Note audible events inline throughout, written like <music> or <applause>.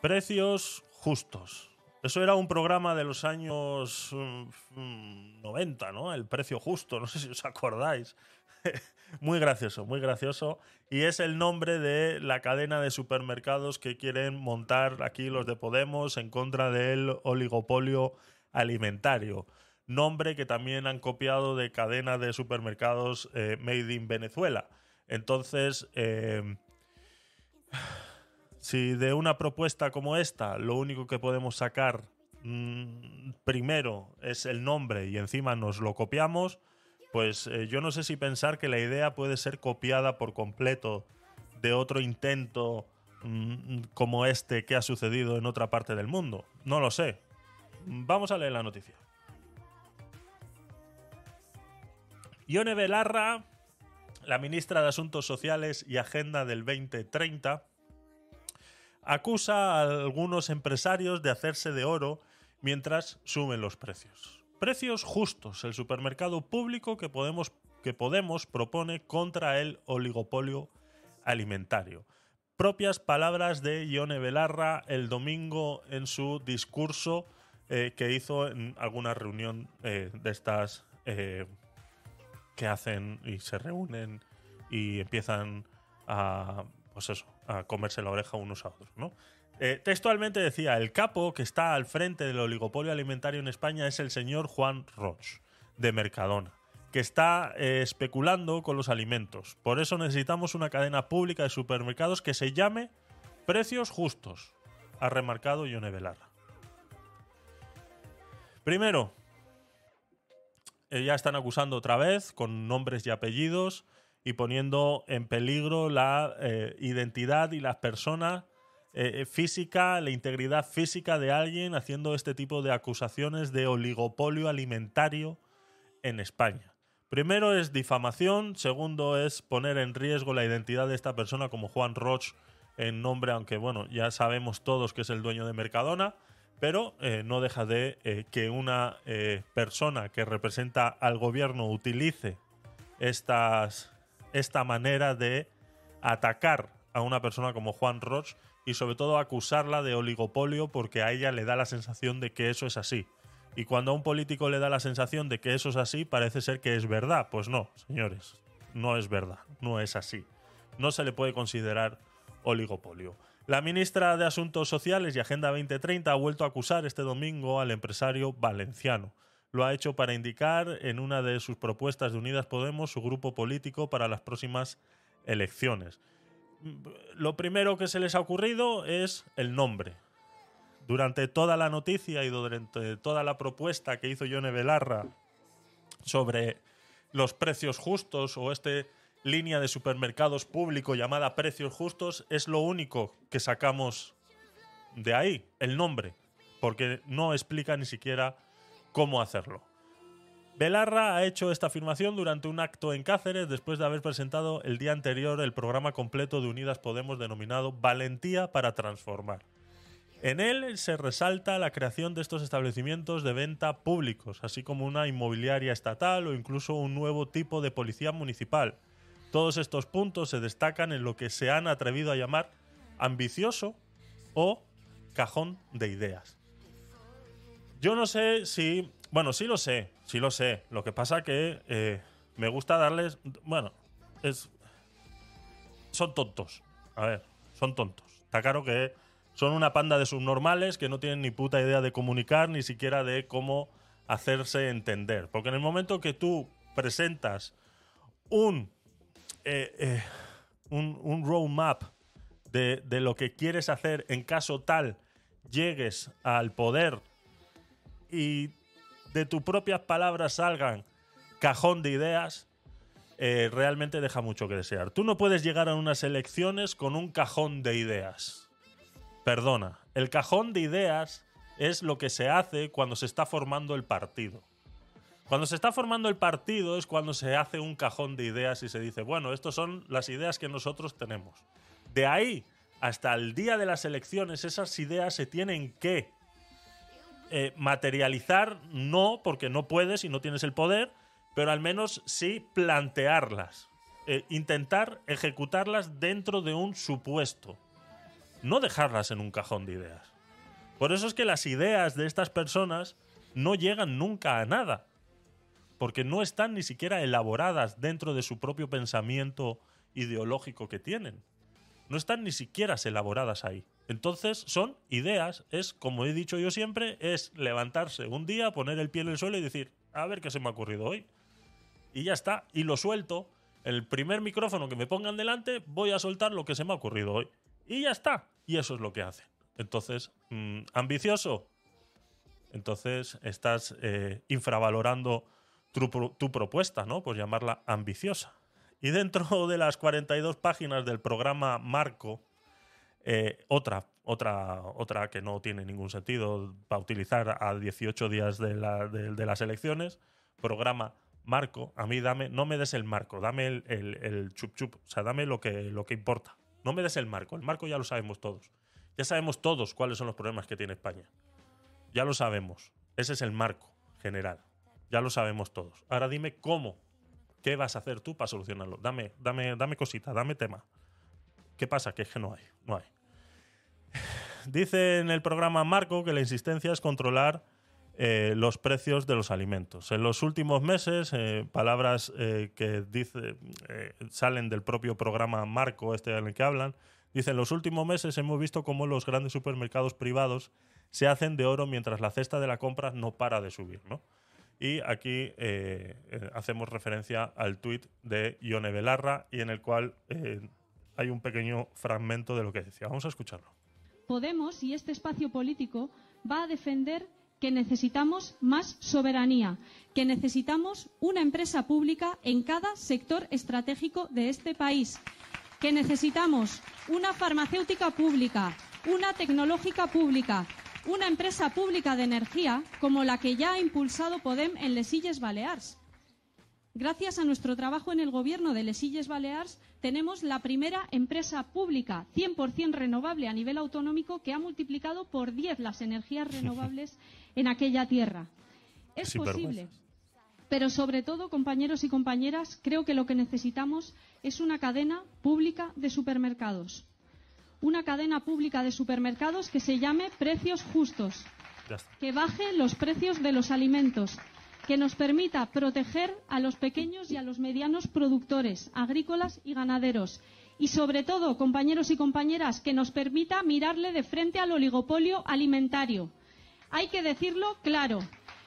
Precios justos. Eso era un programa de los años mm, 90, ¿no? El precio justo, no sé si os acordáis. <laughs> muy gracioso, muy gracioso. Y es el nombre de la cadena de supermercados que quieren montar aquí los de Podemos en contra del oligopolio alimentario. Nombre que también han copiado de cadena de supermercados eh, Made in Venezuela. Entonces, eh, si de una propuesta como esta lo único que podemos sacar mm, primero es el nombre y encima nos lo copiamos, pues eh, yo no sé si pensar que la idea puede ser copiada por completo de otro intento mm, como este que ha sucedido en otra parte del mundo. No lo sé. Vamos a leer la noticia. Ione Belarra, la ministra de Asuntos Sociales y Agenda del 2030, acusa a algunos empresarios de hacerse de oro mientras suben los precios. Precios justos, el supermercado público que Podemos, que Podemos propone contra el oligopolio alimentario. Propias palabras de Ione Belarra el domingo en su discurso eh, que hizo en alguna reunión eh, de estas eh, que hacen y se reúnen y empiezan a, pues eso, a comerse la oreja unos a otros, ¿no? Eh, textualmente decía, el capo que está al frente del oligopolio alimentario en España es el señor Juan Roch, de Mercadona, que está eh, especulando con los alimentos. Por eso necesitamos una cadena pública de supermercados que se llame Precios Justos, ha remarcado Ione Belarra. Primero, eh, ya están acusando otra vez con nombres y apellidos y poniendo en peligro la eh, identidad y la persona eh, física, la integridad física de alguien haciendo este tipo de acusaciones de oligopolio alimentario en España. Primero es difamación, segundo es poner en riesgo la identidad de esta persona como Juan Roch en nombre, aunque bueno, ya sabemos todos que es el dueño de Mercadona, pero eh, no deja de que una persona que representa al gobierno utilice estas esta manera de atacar a una persona como Juan Roch y sobre todo acusarla de oligopolio porque a ella le da la sensación de que eso es así. Y cuando a un político le da la sensación de que eso es así, parece ser que es verdad. Pues no, señores, no es verdad, no es así. No se le puede considerar oligopolio. La ministra de Asuntos Sociales y Agenda 2030 ha vuelto a acusar este domingo al empresario valenciano lo ha hecho para indicar en una de sus propuestas de Unidas Podemos su grupo político para las próximas elecciones. Lo primero que se les ha ocurrido es el nombre. Durante toda la noticia y durante toda la propuesta que hizo Yone Belarra sobre los precios justos o este línea de supermercados público llamada precios justos, es lo único que sacamos de ahí, el nombre, porque no explica ni siquiera cómo hacerlo. Belarra ha hecho esta afirmación durante un acto en Cáceres después de haber presentado el día anterior el programa completo de Unidas Podemos denominado Valentía para Transformar. En él se resalta la creación de estos establecimientos de venta públicos, así como una inmobiliaria estatal o incluso un nuevo tipo de policía municipal. Todos estos puntos se destacan en lo que se han atrevido a llamar ambicioso o cajón de ideas. Yo no sé si. Bueno, sí lo sé, sí lo sé. Lo que pasa que eh, me gusta darles. Bueno, es. Son tontos. A ver, son tontos. Está claro que son una panda de subnormales que no tienen ni puta idea de comunicar, ni siquiera de cómo hacerse entender. Porque en el momento que tú presentas un. Eh, eh, un, un roadmap de, de lo que quieres hacer en caso tal llegues al poder y de tus propias palabras salgan cajón de ideas, eh, realmente deja mucho que desear. Tú no puedes llegar a unas elecciones con un cajón de ideas. Perdona, el cajón de ideas es lo que se hace cuando se está formando el partido. Cuando se está formando el partido es cuando se hace un cajón de ideas y se dice, bueno, estas son las ideas que nosotros tenemos. De ahí hasta el día de las elecciones, esas ideas se tienen que eh, materializar, no, porque no puedes y no tienes el poder, pero al menos sí plantearlas. Eh, intentar ejecutarlas dentro de un supuesto. no dejarlas en un cajón de ideas. Por eso es que las ideas de estas personas no llegan nunca a nada, porque no están ni siquiera elaboradas dentro de su propio pensamiento ideológico que tienen. No están ni siquiera elaboradas ahí. Entonces son ideas, es como he dicho yo siempre, es levantarse un día, poner el pie en el suelo y decir, a ver qué se me ha ocurrido hoy. Y ya está, y lo suelto. El primer micrófono que me pongan delante, voy a soltar lo que se me ha ocurrido hoy. Y ya está. Y eso es lo que hacen. Entonces, mm, ambicioso. Entonces estás eh, infravalorando tu, propuesta, ¿no? Pues llamarla ambiciosa. Y dentro de las 42 páginas del programa Marco, eh, otra, otra, otra que no tiene ningún sentido para utilizar a 18 días de, las elecciones, programa Marco, a mí dame, no me des el marco, dame el, el, chup chup, o sea, dame lo que, lo que importa. No me des el marco, el marco ya lo sabemos todos. Ya sabemos todos cuáles son los problemas que tiene España. Ya lo sabemos. Ese es el marco general. Ya lo sabemos todos. Ahora dime cómo. ¿Qué vas a hacer tú para solucionarlo? Dame, dame, dame cosita, dame tema. ¿Qué pasa? Que es que no hay. No hay. Dice en el programa Marco que la insistencia es controlar eh, los precios de los alimentos. En los últimos meses, eh, palabras eh, que salen del propio programa Marco, este en el que hablan, Dice, en los últimos meses hemos visto cómo los grandes supermercados privados se hacen de oro mientras la cesta de la compra no para de subir, ¿no? Y aquí hacemos referencia al tuit de Ione Belarra y en el cual hay un pequeño fragmento de lo que decía. Vamos a escucharlo. Podemos y este espacio político va a defender que necesitamos más soberanía, que necesitamos una empresa pública en cada sector estratégico de este país que necesitamos una farmacéutica pública, una tecnológica pública, una empresa pública de energía como la que ya ha impulsado Podem en Les Illes Balears. Gracias a nuestro trabajo en el gobierno de Les Illes Balears, tenemos la primera empresa pública 100% renovable a nivel autonómico que ha multiplicado por 10 las energías <laughs> renovables en aquella tierra. Es posible. Pero sobre todo, compañeros y compañeras, creo que lo que necesitamos es una cadena pública de supermercados. Una cadena pública de supermercados que se llame precios justos, que baje los precios de los alimentos, que nos permita proteger a los pequeños y a los medianos productores agrícolas y ganaderos y sobre todo, compañeros y compañeras, que nos permita mirarle de frente al oligopolio alimentario. Hay que decirlo claro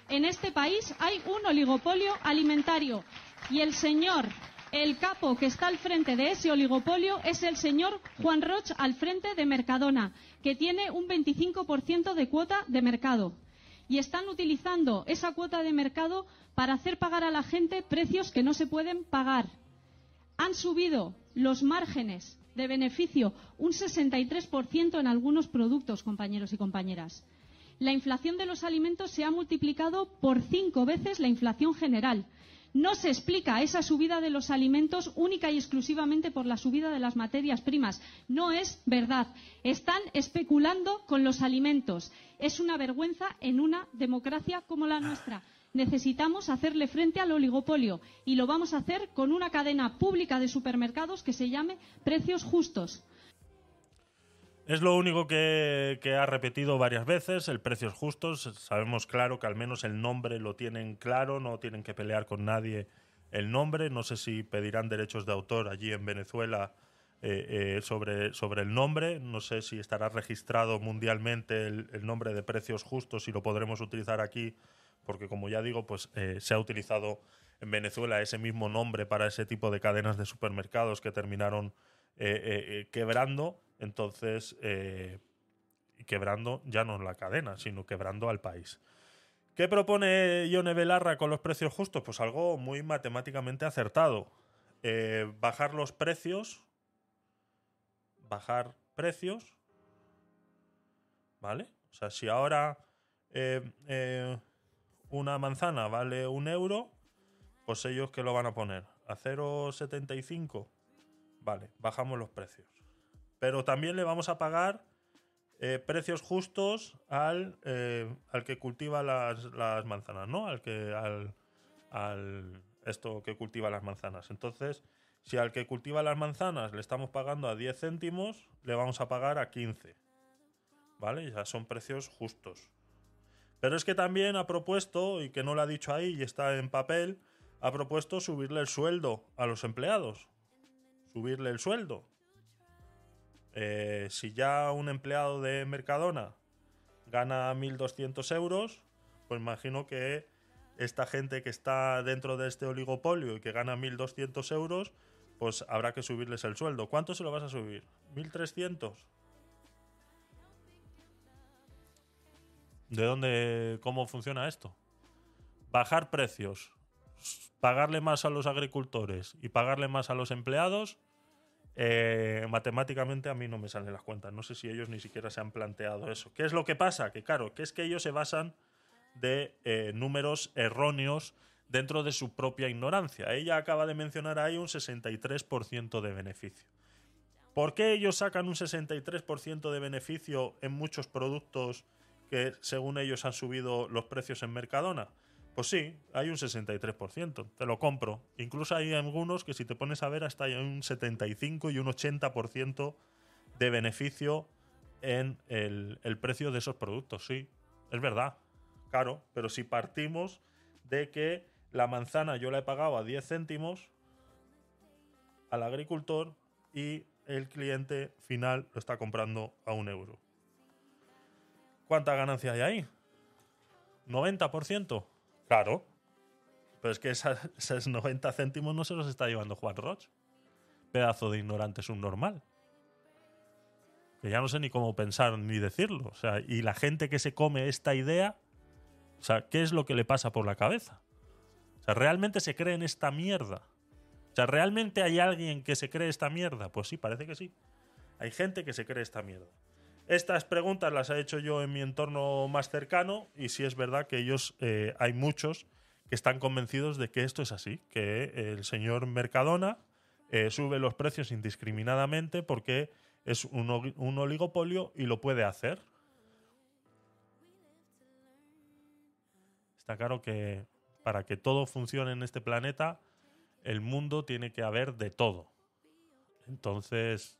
en este país hay un oligopolio alimentario y el señor, el capo que está al frente de ese oligopolio es el señor Juan Roch al frente de Mercadona, que tiene un 25% de cuota de mercado. Y están utilizando esa cuota de mercado para hacer pagar a la gente precios que no se pueden pagar. Han subido los márgenes de beneficio un 63% en algunos productos, compañeros y compañeras la inflación de los alimentos se ha multiplicado por cinco veces la inflación general. No se explica esa subida de los alimentos única y exclusivamente por la subida de las materias primas. No es verdad. Están especulando con los alimentos. Es una vergüenza en una democracia como la nuestra. Necesitamos hacerle frente al oligopolio y lo vamos a hacer con una cadena pública de supermercados que se llame Precios Justos. Es lo único que, ha repetido varias veces, el precios justos. Sabemos claro que al menos el nombre lo tienen claro, no tienen que pelear con nadie el nombre. No sé si pedirán derechos de autor allí en Venezuela eh, eh, sobre, sobre el nombre. No sé si estará registrado mundialmente el, nombre de precios justos y lo podremos utilizar aquí, porque como ya digo, pues eh, se ha utilizado en Venezuela ese mismo nombre para ese tipo de cadenas de supermercados que terminaron quebrando entonces, eh, quebrando ya no la cadena, sino quebrando al país. ¿Qué propone Ione Belarra con los precios justos? Pues algo muy matemáticamente acertado. Eh, bajar los precios. Bajar precios. ¿Vale? O sea, si ahora eh, una manzana vale un euro, pues ellos que lo van a poner a 0,75. Vale, bajamos los precios pero también le vamos a pagar eh, precios justos al, eh, al que cultiva las, manzanas, ¿no? Al que al, esto que cultiva las manzanas. Entonces, Si al que cultiva las manzanas le estamos pagando a 10 céntimos, le vamos a pagar a 15. ¿Vale? Ya son precios justos. Pero es que también ha propuesto, y que no lo ha dicho ahí y está en papel, ha propuesto subirle el sueldo a los empleados. Subirle el sueldo. Eh, si ya un empleado de Mercadona gana 1.200 euros, pues imagino que esta gente que está dentro de este oligopolio y que gana 1.200 euros, pues habrá que subirles el sueldo. ¿Cuánto se lo vas a subir? ¿1.300? ¿De dónde, cómo funciona esto? Bajar precios, pagarle más a los agricultores y pagarle más a los empleados, eh, matemáticamente a mí no me salen las cuentas. No sé si ellos ni siquiera se han planteado eso. ¿Qué es lo que pasa? Que claro, que es que ellos se basan de eh, números erróneos dentro de su propia ignorancia. Ella acaba de mencionar ahí un 63% de beneficio. ¿Por qué ellos sacan un 63% de beneficio en muchos productos que según ellos han subido los precios en Mercadona? Pues sí, hay un 63%, te lo compro. Incluso hay algunos que si te pones a ver hasta hay un 75 y un 80% de beneficio en el, precio de esos productos, sí, es verdad, caro, pero si partimos de que la manzana yo la he pagado a 10 céntimos al agricultor y el cliente final lo está comprando a un euro. ¿Cuánta ganancia hay ahí? ¿90%? Claro. Pero es que <laughs> esos 90 céntimos no se los está llevando Juan Roch. Pedazo de ignorante subnormal. Que ya no sé ni cómo pensar ni decirlo. O sea, y la gente que se come esta idea, o sea, ¿qué es lo que le pasa por la cabeza? O sea, ¿realmente se cree en esta mierda? O sea, ¿realmente hay alguien que se cree esta mierda? Pues sí, parece que sí. Hay gente que se cree esta mierda. Estas preguntas las he hecho yo en mi entorno más cercano y sí es verdad que ellos, eh, hay muchos que están convencidos de que esto es así, que el señor Mercadona eh, sube los precios indiscriminadamente porque es un, un oligopolio y lo puede hacer. Está claro que para que todo funcione en este planeta, el mundo tiene que haber de todo. Entonces,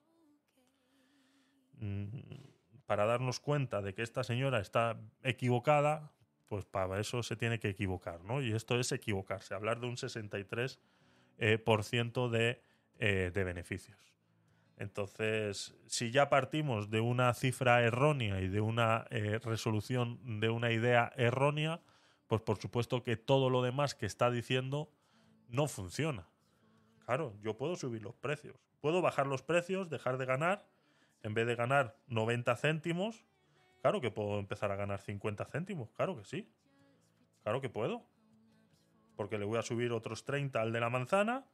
mm, para darnos cuenta de que esta señora está equivocada, pues para eso se tiene que equivocar, ¿no? Y esto es equivocarse, hablar de un 63% eh, eh, de beneficios. Entonces, si ya partimos de una cifra errónea y de una eh, resolución de una idea errónea, pues por supuesto que todo lo demás que está diciendo no funciona. Claro, yo puedo subir los precios, puedo bajar los precios, dejar de ganar en vez de ganar 90 céntimos, claro que puedo empezar a ganar 50 céntimos, claro que sí. Claro que puedo. Porque le voy a subir otros 30 al de la manzana,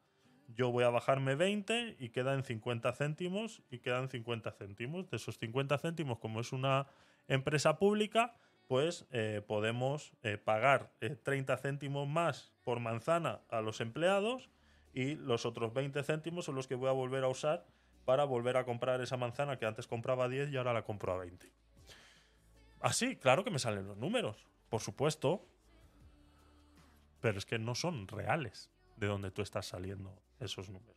yo voy a bajarme 20 y quedan 50 céntimos y quedan 50 céntimos. De esos 50 céntimos, como es una empresa pública, pues eh, podemos eh, pagar 30 eh, céntimos más por manzana a los empleados y los otros 20 céntimos son los que voy a volver a usar para volver a comprar esa manzana que antes compraba a 10 y ahora la compro a 20. Así, claro que me salen los números, por supuesto, pero es que no son reales de donde tú estás saliendo esos números.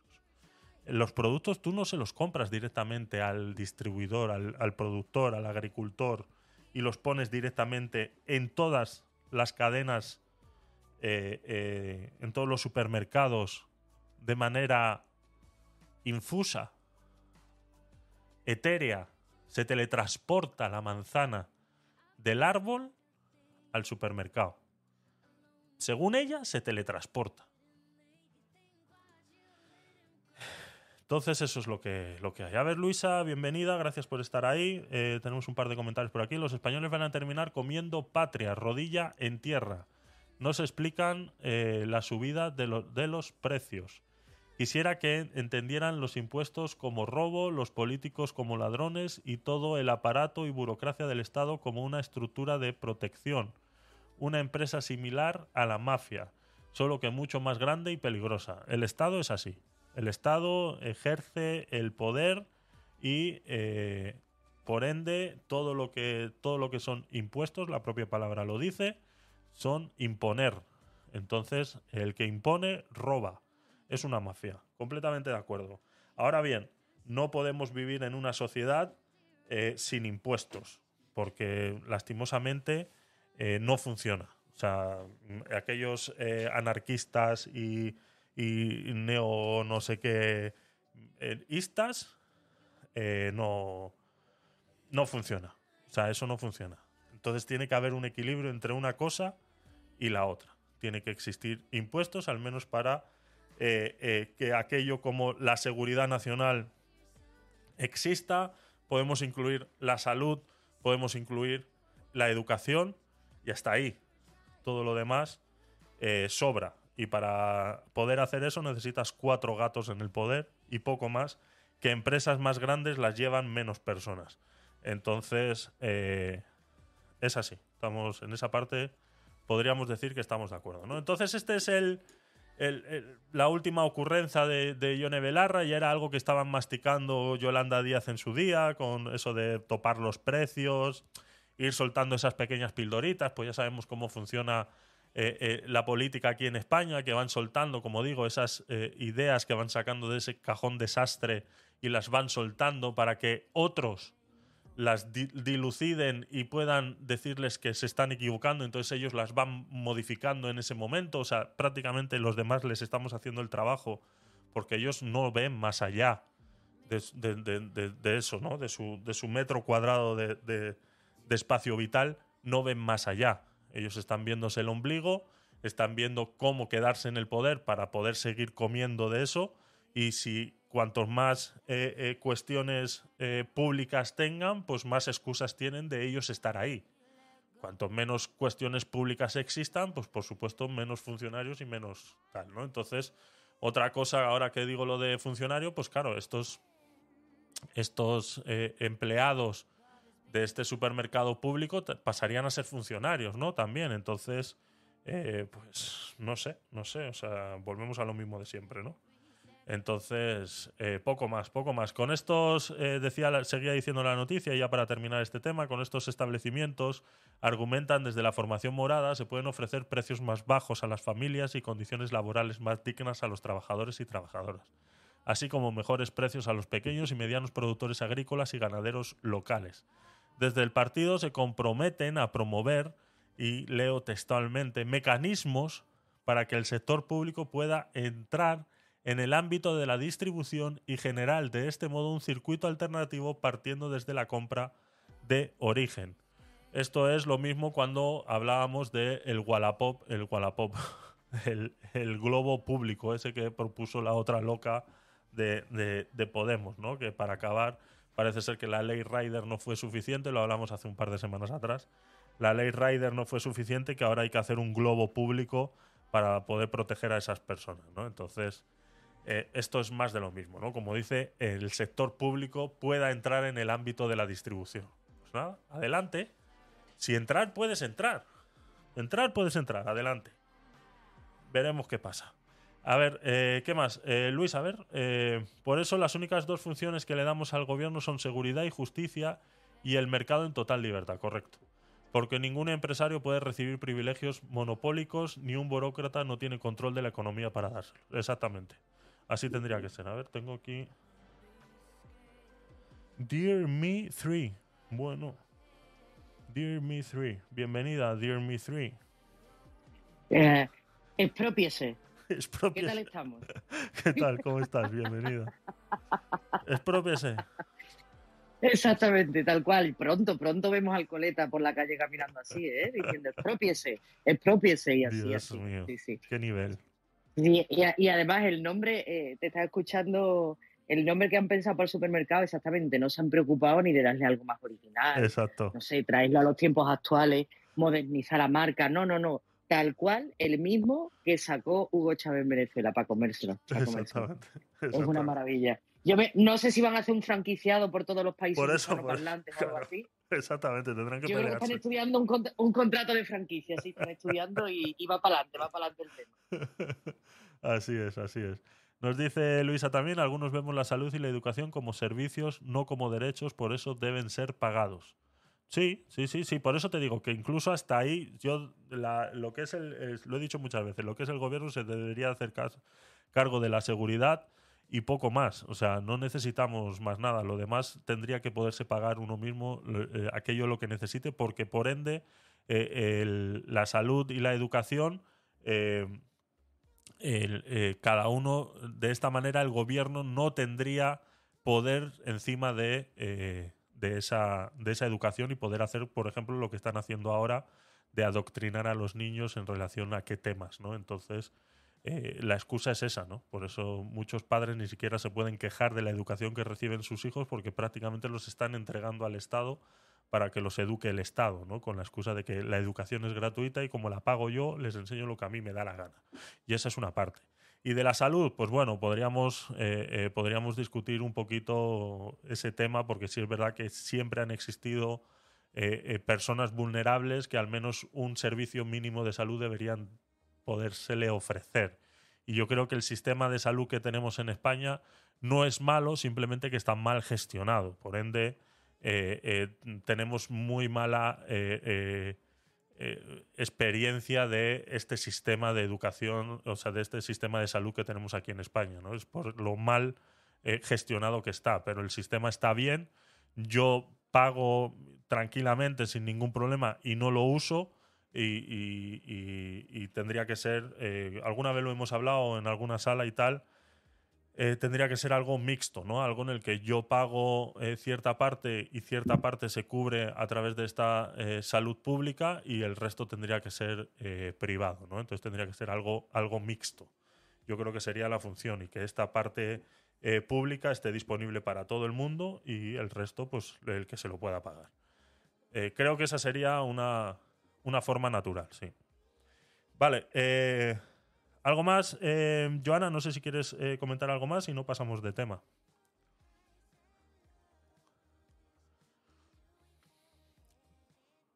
Los productos tú no se los compras directamente al distribuidor, al, productor, al agricultor y los pones directamente en todas las cadenas, eh, eh, en todos los supermercados de manera infusa etérea se teletransporta la manzana del árbol al supermercado. Según ella, se teletransporta. Entonces eso es lo que, lo que hay. A ver, Luisa, bienvenida, gracias por estar ahí. Eh, tenemos un par de comentarios por aquí. Los españoles van a terminar comiendo patria, rodilla en tierra. No se explican eh, la subida de, de los precios. Quisiera que entendieran los impuestos como robo, los políticos como ladrones y todo el aparato y burocracia del Estado como una estructura de protección. Una empresa similar a la mafia, solo que mucho más grande y peligrosa. El Estado es así. El Estado ejerce el poder y eh, por ende todo lo que todo lo que son impuestos, la propia palabra lo dice, son imponer. Entonces el que impone roba es una mafia, completamente de acuerdo. Ahora bien, no podemos vivir en una sociedad eh, sin impuestos, porque lastimosamente eh, no funciona. O sea, aquellos eh, anarquistas y, y, neo no sé qué istas no, no funciona. O sea, eso no funciona. Entonces tiene que haber un equilibrio entre una cosa y la otra. Tiene que existir impuestos, al menos para eh, eh, que aquello como la seguridad nacional exista. Podemos incluir la salud, podemos incluir la educación y hasta ahí. Todo lo demás eh, sobra. Y para poder hacer eso necesitas cuatro gatos en el poder y poco más, que empresas más grandes las llevan menos personas. Entonces, es así. Estamos en esa parte, podríamos decir que estamos de acuerdo. ¿no? Entonces, este es el, la última ocurrencia de, de Ione Belarra y era algo que estaban masticando Yolanda Díaz en su día, con eso de topar los precios, ir soltando esas pequeñas pildoritas, pues ya sabemos cómo funciona eh, eh, la política aquí en España, que van soltando, como digo, esas eh, ideas que van sacando de ese cajón desastre y las van soltando para que otros las diluciden y puedan decirles que se están equivocando, entonces ellos las van modificando en ese momento. O sea, prácticamente los demás les estamos haciendo el trabajo porque ellos no ven más allá de, eso, ¿no? De su, de su metro cuadrado de, espacio vital, no ven más allá. Ellos están viéndose el ombligo, están viendo cómo quedarse en el poder para poder seguir comiendo de eso y si cuantos más eh, eh, cuestiones eh, públicas tengan, pues más excusas tienen de ellos estar ahí. Cuanto menos cuestiones públicas existan, pues por supuesto menos funcionarios y menos tal, ¿no? Entonces, otra cosa, ahora que digo lo de funcionario, pues claro, estos, estos empleados de este supermercado público pasarían a ser funcionarios, ¿no? También, entonces, pues no sé, no sé, o sea, volvemos a lo mismo de siempre, ¿no? Entonces, eh, poco más, poco más. Con estos, eh, decía, seguía diciendo la noticia, ya para terminar este tema, con estos establecimientos argumentan desde la formación morada se pueden ofrecer precios más bajos a las familias y condiciones laborales más dignas a los trabajadores y trabajadoras, así como mejores precios a los pequeños y medianos productores agrícolas y ganaderos locales. Desde el partido se comprometen a promover, y leo textualmente, mecanismos para que el sector público pueda entrar en el ámbito de la distribución y general de este modo un circuito alternativo partiendo desde la compra de origen. Esto es lo mismo cuando hablábamos del el Wallapop, el Wallapop, <laughs> el, el, globo público, ese que propuso la otra loca de, de, Podemos, ¿no? Que para acabar parece ser que la ley Rider no fue suficiente, lo hablamos hace un par de semanas atrás. La ley Rider no fue suficiente, que ahora hay que hacer un globo público para poder proteger a esas personas, ¿no? Entonces, eh, esto es más de lo mismo, ¿no? Como dice, el sector público pueda entrar en el ámbito de la distribución. Pues nada, adelante. Si entrar, puedes entrar. Entrar, puedes entrar, adelante. Veremos qué pasa. A ver, eh, ¿qué más? Eh, Luis, a ver, por eso las únicas dos funciones que le damos al gobierno son seguridad y justicia y el mercado en total libertad, correcto. Porque ningún empresario puede recibir privilegios monopólicos ni un burócrata no tiene control de la economía para dárselo. Exactamente. Así tendría que ser. A ver, tengo aquí. Dear Me 3. Bueno. Dear Me 3. Bienvenida, Dear Me 3. Eh, <laughs> expropiese. ¿Qué tal estamos? <laughs> ¿Qué tal? ¿Cómo estás? Bienvenida. Expropiese. Exactamente, tal cual. Pronto, pronto vemos al coleta por la calle caminando así, ¿eh? Diciendo expropiese, expropiese y así. Dios mío. Qué nivel. Y, además el nombre, eh, te está escuchando, el nombre que han pensado para el supermercado, exactamente, no se han preocupado ni de darle algo más original. Exacto. No sé, traerlo a los tiempos actuales, modernizar la marca. No, no, no. Tal cual, el mismo que sacó Hugo Chávez en Venezuela para comérselo. Exactamente. Es una maravilla. Yo no sé si van a hacer un franquiciado por todos los países por eso, o algo así. <laughs> Exactamente, tendrán que Yo creo que están estudiando un, contrato de franquicia, sí, están estudiando y, va para adelante, va para adelante el tema. <laughs> así es, así es. Nos dice Luisa también, algunos vemos la salud y la educación como servicios, no como derechos, por eso deben ser pagados. Sí, sí, sí, sí, por eso te digo que incluso hasta ahí, yo lo que es el, lo he dicho muchas veces, lo que es el gobierno se debería hacer cargo de la seguridad y poco más. O sea, no necesitamos más nada. Lo demás tendría que poderse pagar uno mismo eh, aquello lo que necesite, porque por ende eh, la salud y la educación, eh, cada uno, de esta manera el gobierno no tendría poder encima de, de, esa, de esa educación y poder hacer, por ejemplo, lo que están haciendo ahora de adoctrinar a los niños en relación a qué temas, ¿no? Entonces, eh, la excusa es esa, ¿no? Por eso muchos padres ni siquiera se pueden quejar de la educación que reciben sus hijos porque prácticamente los están entregando al Estado para que los eduque el Estado, ¿no? Con la excusa de que la educación es gratuita y como la pago yo, les enseño lo que a mí me da la gana. Y esa es una parte. Y de la salud, pues bueno, podríamos, eh, eh, podríamos discutir un poquito ese tema porque sí es verdad que siempre han existido personas vulnerables que al menos un servicio mínimo de salud deberían podérsele ofrecer. Y yo creo que el sistema de salud que tenemos en España no es malo, simplemente que está mal gestionado. Por ende, eh, eh, tenemos muy mala eh, experiencia de este sistema de educación, o sea, de este sistema de salud que tenemos aquí en España. ¿no? Es por lo mal gestionado que está, pero el sistema está bien. Yo pago tranquilamente, sin ningún problema, y no lo uso y, tendría que ser, eh, alguna vez lo hemos hablado en alguna sala y tal, eh, tendría que ser algo mixto, ¿no? Algo en el que yo pago eh, cierta parte y cierta parte se cubre a través de esta salud pública y el resto tendría que ser privado, ¿no? Entonces tendría que ser algo, algo mixto. Yo creo que sería la función y que esta parte pública esté disponible para todo el mundo y el resto, pues el que se lo pueda pagar. creo que esa sería una, una forma natural, sí. Vale, eh, ¿algo más? Eh, Joana, no sé si quieres eh, comentar algo más y no pasamos de tema.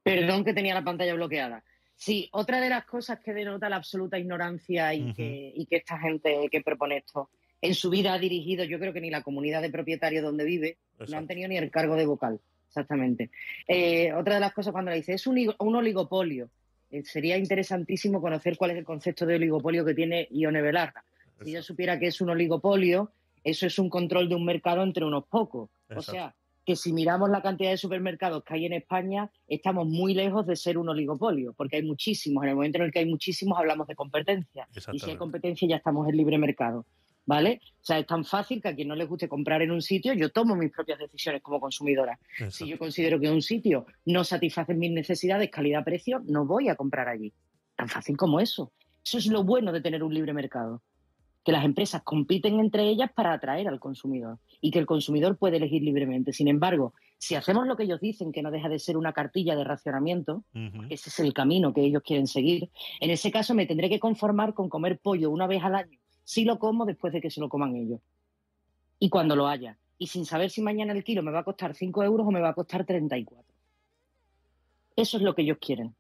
Perdón que tenía la pantalla bloqueada. Sí, otra de las cosas que denota la absoluta ignorancia y, que, esta gente que propone esto en su vida ha dirigido, yo creo que ni la comunidad de propietarios donde vive, no han tenido ni el cargo de vocal. Exactamente. Eh, otra de las cosas cuando le dice, es un, oligopolio. Eh, sería interesantísimo conocer cuál es el concepto de oligopolio que tiene Ione Belarra. Si yo supiera que es un oligopolio, eso es un control de un mercado entre unos pocos. O sea, que si miramos la cantidad de supermercados que hay en España, estamos muy lejos de ser un oligopolio, porque hay muchísimos. En el momento en el que hay muchísimos, hablamos de competencia. Y si hay competencia, ya estamos en libre mercado. ¿Vale? O sea, es tan fácil que a quien no le guste comprar en un sitio, yo tomo mis propias decisiones como consumidora. Si yo considero que un sitio no satisface mis necesidades, calidad-precio, no voy a comprar allí. Tan fácil como eso. Eso es lo bueno de tener un libre mercado. Que las empresas compiten entre ellas para atraer al consumidor y que el consumidor puede elegir libremente. Sin embargo, si hacemos lo que ellos dicen, que no deja de ser una cartilla de racionamiento, ese es el camino que ellos quieren seguir, en ese caso me tendré que conformar con comer pollo una vez al año si lo como después de que se lo coman ellos. Y cuando lo haya. Y sin saber si mañana el kilo me va a costar 5 euros o me va a costar 34. Eso es lo que ellos quieren.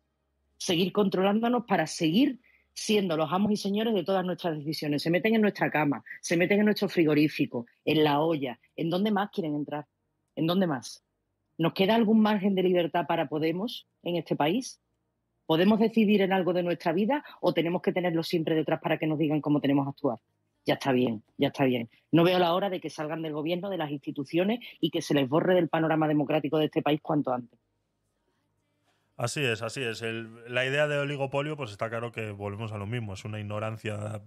Seguir controlándonos para seguir siendo los amos y señores de todas nuestras decisiones. Se meten en nuestra cama, se meten en nuestro frigorífico, en la olla. ¿En dónde más quieren entrar? ¿En dónde más? ¿Nos queda algún margen de libertad para Podemos en este país? ¿Podemos decidir en algo de nuestra vida o tenemos que tenerlo siempre detrás para que nos digan cómo tenemos que actuar? Ya está bien, ya está bien. No veo la hora de que salgan del gobierno, de las instituciones y que se les borre del panorama democrático de este país cuanto antes. Así es, así es. la idea de oligopolio, pues está claro que volvemos a lo mismo. Es una ignorancia.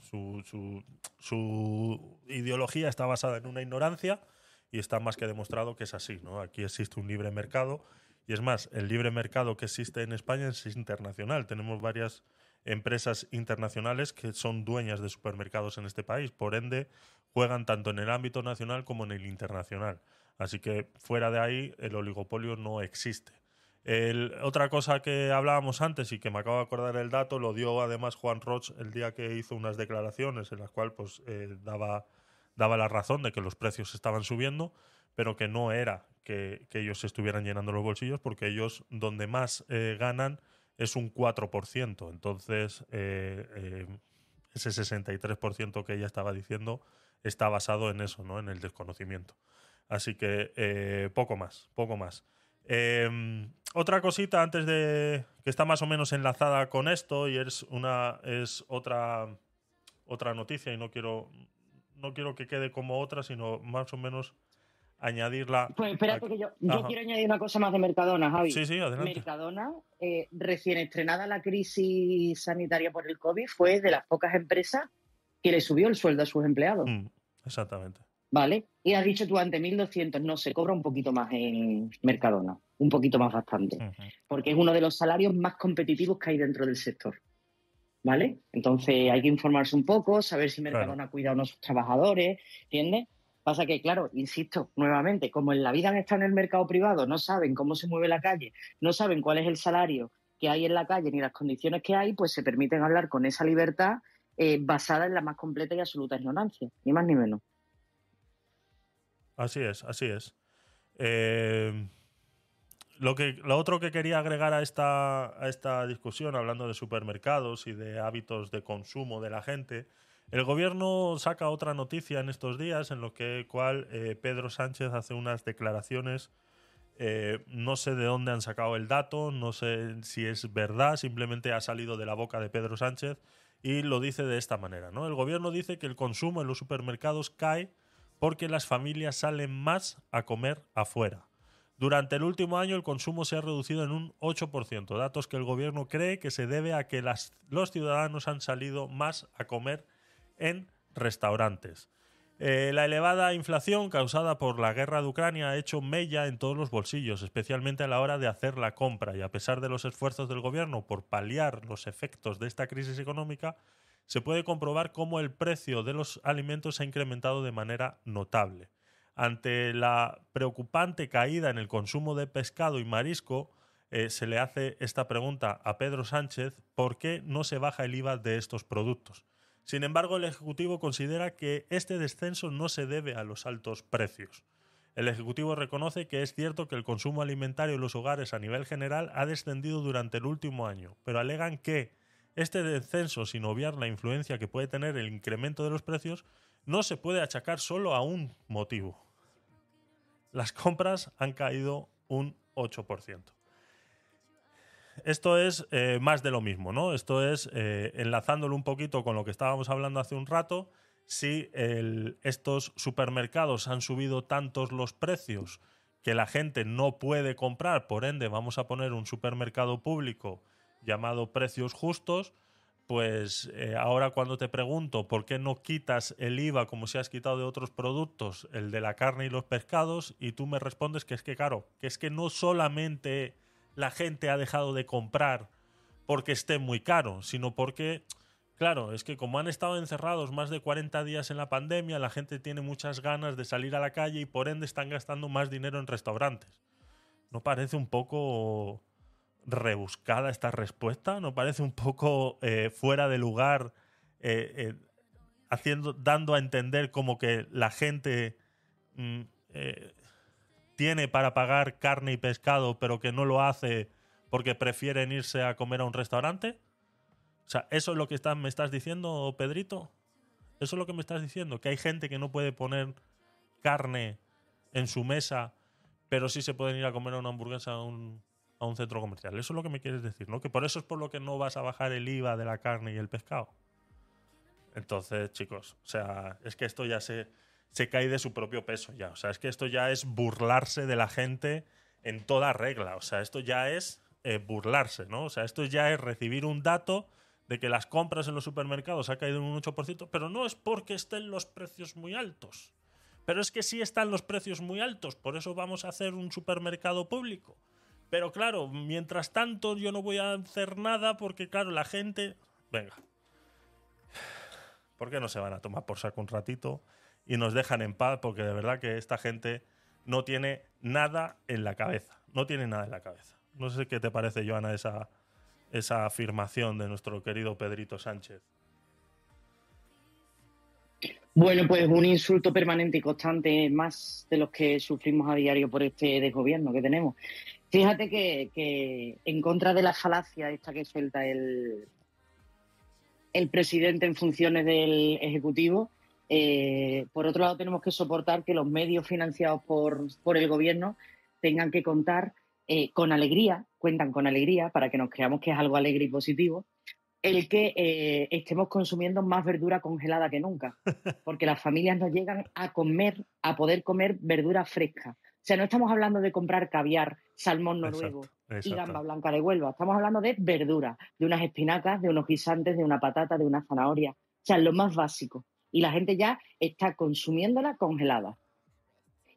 Su, su, ideología está basada en una ignorancia y está más que demostrado que es así. ¿no? Aquí existe un libre mercado y es más, el libre mercado que existe en España es internacional. Tenemos varias empresas internacionales que son dueñas de supermercados en este país. Por ende, juegan tanto en el ámbito nacional como en el internacional. Así que fuera de ahí, el oligopolio no existe. otra cosa que hablábamos antes y que me acabo de acordar el dato, lo dio además Juan Roch el día que hizo unas declaraciones en las cuales pues, eh, daba, daba la razón de que los precios estaban subiendo, pero que no era que, ellos estuvieran llenando los bolsillos porque ellos donde más eh, ganan es un 4%. Entonces, eh, eh, ese 63% que ella estaba diciendo está basado en eso, ¿no? en el desconocimiento. Así que poco más, poco más. Em, otra cosita antes de que está más o menos enlazada con esto y es una es otra otra noticia y no quiero no quiero que quede como otra, sino más o menos añadirla. Pues espérate que yo, yo quiero añadir una cosa más de Mercadona, Javi. Sí, sí, adelante. Mercadona, eh, recién estrenada la crisis sanitaria por el COVID, fue de las pocas empresas que le subió el sueldo a sus empleados. Mm, exactamente. ¿Vale? Y has dicho tú ante 1.200, no, se cobra un poquito más en Mercadona, un poquito más bastante, porque es uno de los salarios más competitivos que hay dentro del sector. ¿Vale? Entonces hay que informarse un poco, saber si Mercadona cuida a unos trabajadores, ¿entiendes? Pasa que, claro, insisto, nuevamente, como en la vida han estado en el mercado privado, no saben cómo se mueve la calle, no saben cuál es el salario que hay en la calle ni las condiciones que hay, pues se permiten hablar con esa libertad eh, basada en la más completa y absoluta ignorancia, ni más ni menos. Así es, así es. Eh, lo, que, lo otro que quería agregar a esta, a esta discusión, hablando de supermercados y de hábitos de consumo de la gente, el gobierno saca otra noticia en estos días en lo que cual eh, Pedro Sánchez hace unas declaraciones. Eh, no sé de dónde han sacado el dato, no sé si es verdad, simplemente ha salido de la boca de Pedro Sánchez y lo dice de esta manera. ¿no? El gobierno dice que el consumo en los supermercados cae porque las familias salen más a comer afuera. Durante el último año el consumo se ha reducido en un 8%, datos que el gobierno cree que se debe a que los ciudadanos han salido más a comer en restaurantes. Eh, la elevada inflación causada por la guerra de Ucrania ha hecho mella en todos los bolsillos, especialmente a la hora de hacer la compra, y a pesar de los esfuerzos del gobierno por paliar los efectos de esta crisis económica, se puede comprobar cómo el precio de los alimentos se ha incrementado de manera notable. Ante la preocupante caída en el consumo de pescado y marisco, eh, se le hace esta pregunta a Pedro Sánchez, ¿por qué no se baja el IVA de estos productos? Sin embargo, el Ejecutivo considera que este descenso no se debe a los altos precios. El Ejecutivo reconoce que es cierto que el consumo alimentario en los hogares a nivel general ha descendido durante el último año, pero alegan que este descenso, sin obviar la influencia que puede tener el incremento de los precios, no se puede achacar solo a un motivo. Las compras han caído un 8% esto es eh, más de lo mismo, ¿no? Esto es, eh, enlazándolo un poquito con lo que estábamos hablando hace un rato, si estos supermercados han subido tantos los precios que la gente no puede comprar, por ende vamos a poner un supermercado público llamado precios justos, pues eh, ahora cuando te pregunto por qué no quitas el IVA como si has quitado de otros productos, el de la carne y los pescados, y tú me respondes que es que, claro, que es que no solamente la gente ha dejado de comprar porque esté muy caro, sino porque, claro, es que como han estado encerrados más de 40 días en la pandemia, la gente tiene muchas ganas de salir a la calle y por ende están gastando más dinero en restaurantes. ¿No parece un poco rebuscada esta respuesta? ¿No parece un poco eh, fuera de lugar, eh, eh, haciendo, dando a entender como que la gente mm, tiene para pagar carne y pescado, pero que no lo hace porque prefieren irse a comer a un restaurante? O sea, ¿eso es lo que me estás diciendo, Pedrito? ¿Eso es lo que me estás diciendo? Que hay gente que no puede poner carne en su mesa, pero sí se pueden ir a comer una hamburguesa a un, a un centro comercial. Eso es lo que me quieres decir, ¿no? Que por eso es por lo que no vas a bajar el IVA de la carne y el pescado. Entonces, chicos, o sea, es que esto ya se se cae de su propio peso ya. O sea, es que esto ya es burlarse de la gente en toda regla. O sea, esto ya es eh, burlarse, ¿no? O sea, esto ya es recibir un dato de que las compras en los supermercados ha caído en un 8%, pero no es porque estén los precios muy altos. Pero es que sí están los precios muy altos, por eso vamos a hacer un supermercado público. Pero claro, mientras tanto yo no voy a hacer nada porque, claro, la gente... Venga. ¿Por qué no se van a tomar por saco un ratito? Y nos dejan en paz porque de verdad que esta gente no tiene nada en la cabeza. No tiene nada en la cabeza. No sé qué te parece, Joana, esa, esa afirmación de nuestro querido Pedrito Sánchez. Bueno, pues un insulto permanente y constante, más de los que sufrimos a diario por este desgobierno que tenemos. Fíjate que, en contra de la falacia esta que suelta el, el presidente en funciones del Ejecutivo, eh, por otro lado, tenemos que soportar que los medios financiados por, por el gobierno tengan que contar eh, con alegría, cuentan con alegría para que nos creamos que es algo alegre y positivo, el que eh, estemos consumiendo más verdura congelada que nunca, <laughs> porque las familias no llegan a comer, a poder comer verdura fresca. O sea, no estamos hablando de comprar caviar, salmón noruego y gamba blanca de Huelva, estamos hablando de verdura, de unas espinacas, de unos guisantes, de una patata, de una zanahoria. O sea, lo más básico. Y la gente ya está consumiéndola congelada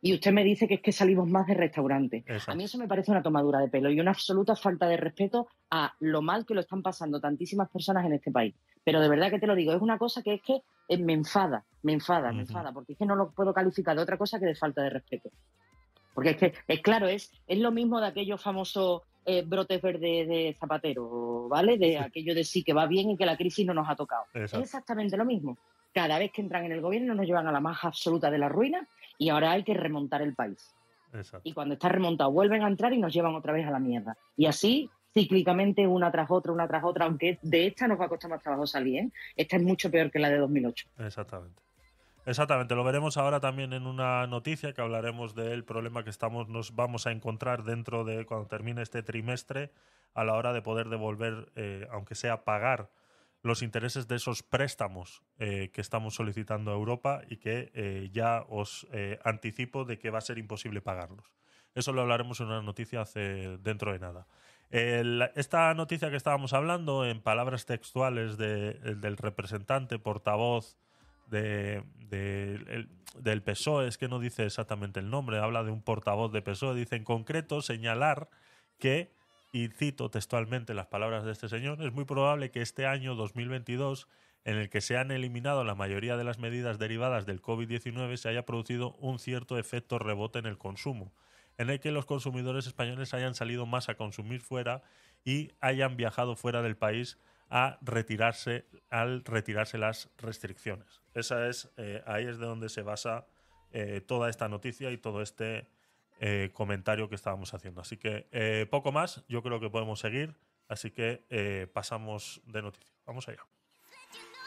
y usted me dice que es que salimos más de restaurante. A mí eso me parece una tomadura de pelo y una absoluta falta de respeto a lo mal que lo están pasando tantísimas personas en este país. Pero de verdad que te lo digo, es una cosa que es que eh, me enfada, me enfada, me enfada, porque es que no lo puedo calificar de otra cosa que de falta de respeto. Porque es que, es claro, es, es lo mismo de aquellos famosos eh, brotes verdes de Zapatero, ¿vale? De aquello de sí que va bien y que la crisis no nos ha tocado. Es exactamente lo mismo. Cada vez que entran en el gobierno nos llevan a la más absoluta de la ruina y ahora hay que remontar el país. Y cuando está remontado vuelven a entrar y nos llevan otra vez a la mierda. Y así cíclicamente una tras otra, una tras otra, aunque de esta nos va a costar más trabajo salir. ¿eh? Esta es mucho peor que la de 2008. Exactamente. Exactamente, lo veremos ahora también en una noticia que hablaremos del problema que estamos, nos vamos a encontrar dentro de cuando termine este trimestre a la hora de poder devolver, eh, aunque sea pagar los intereses de esos préstamos eh, que estamos solicitando a Europa y que eh, ya os anticipo de que va a ser imposible pagarlos. Eso lo hablaremos en una noticia hace, dentro de nada. esta noticia que estábamos hablando, en palabras textuales del representante, portavoz de, del PSOE, es que no dice exactamente el nombre, habla de un portavoz de PSOE, dice en concreto señalar que y cito textualmente las palabras de este señor, es muy probable que este año 2022, en el que se han eliminado la mayoría de las medidas derivadas del COVID-19, se haya producido un cierto efecto rebote en el consumo, en el que los consumidores españoles hayan salido más a consumir fuera y hayan viajado fuera del país a retirarse al retirarse las restricciones. Esa es eh, ahí es de donde se basa eh, toda esta noticia y todo este eh, comentario que estábamos haciendo. Así que eh, poco más, yo creo que podemos seguir, así que pasamos de noticia. Vamos allá.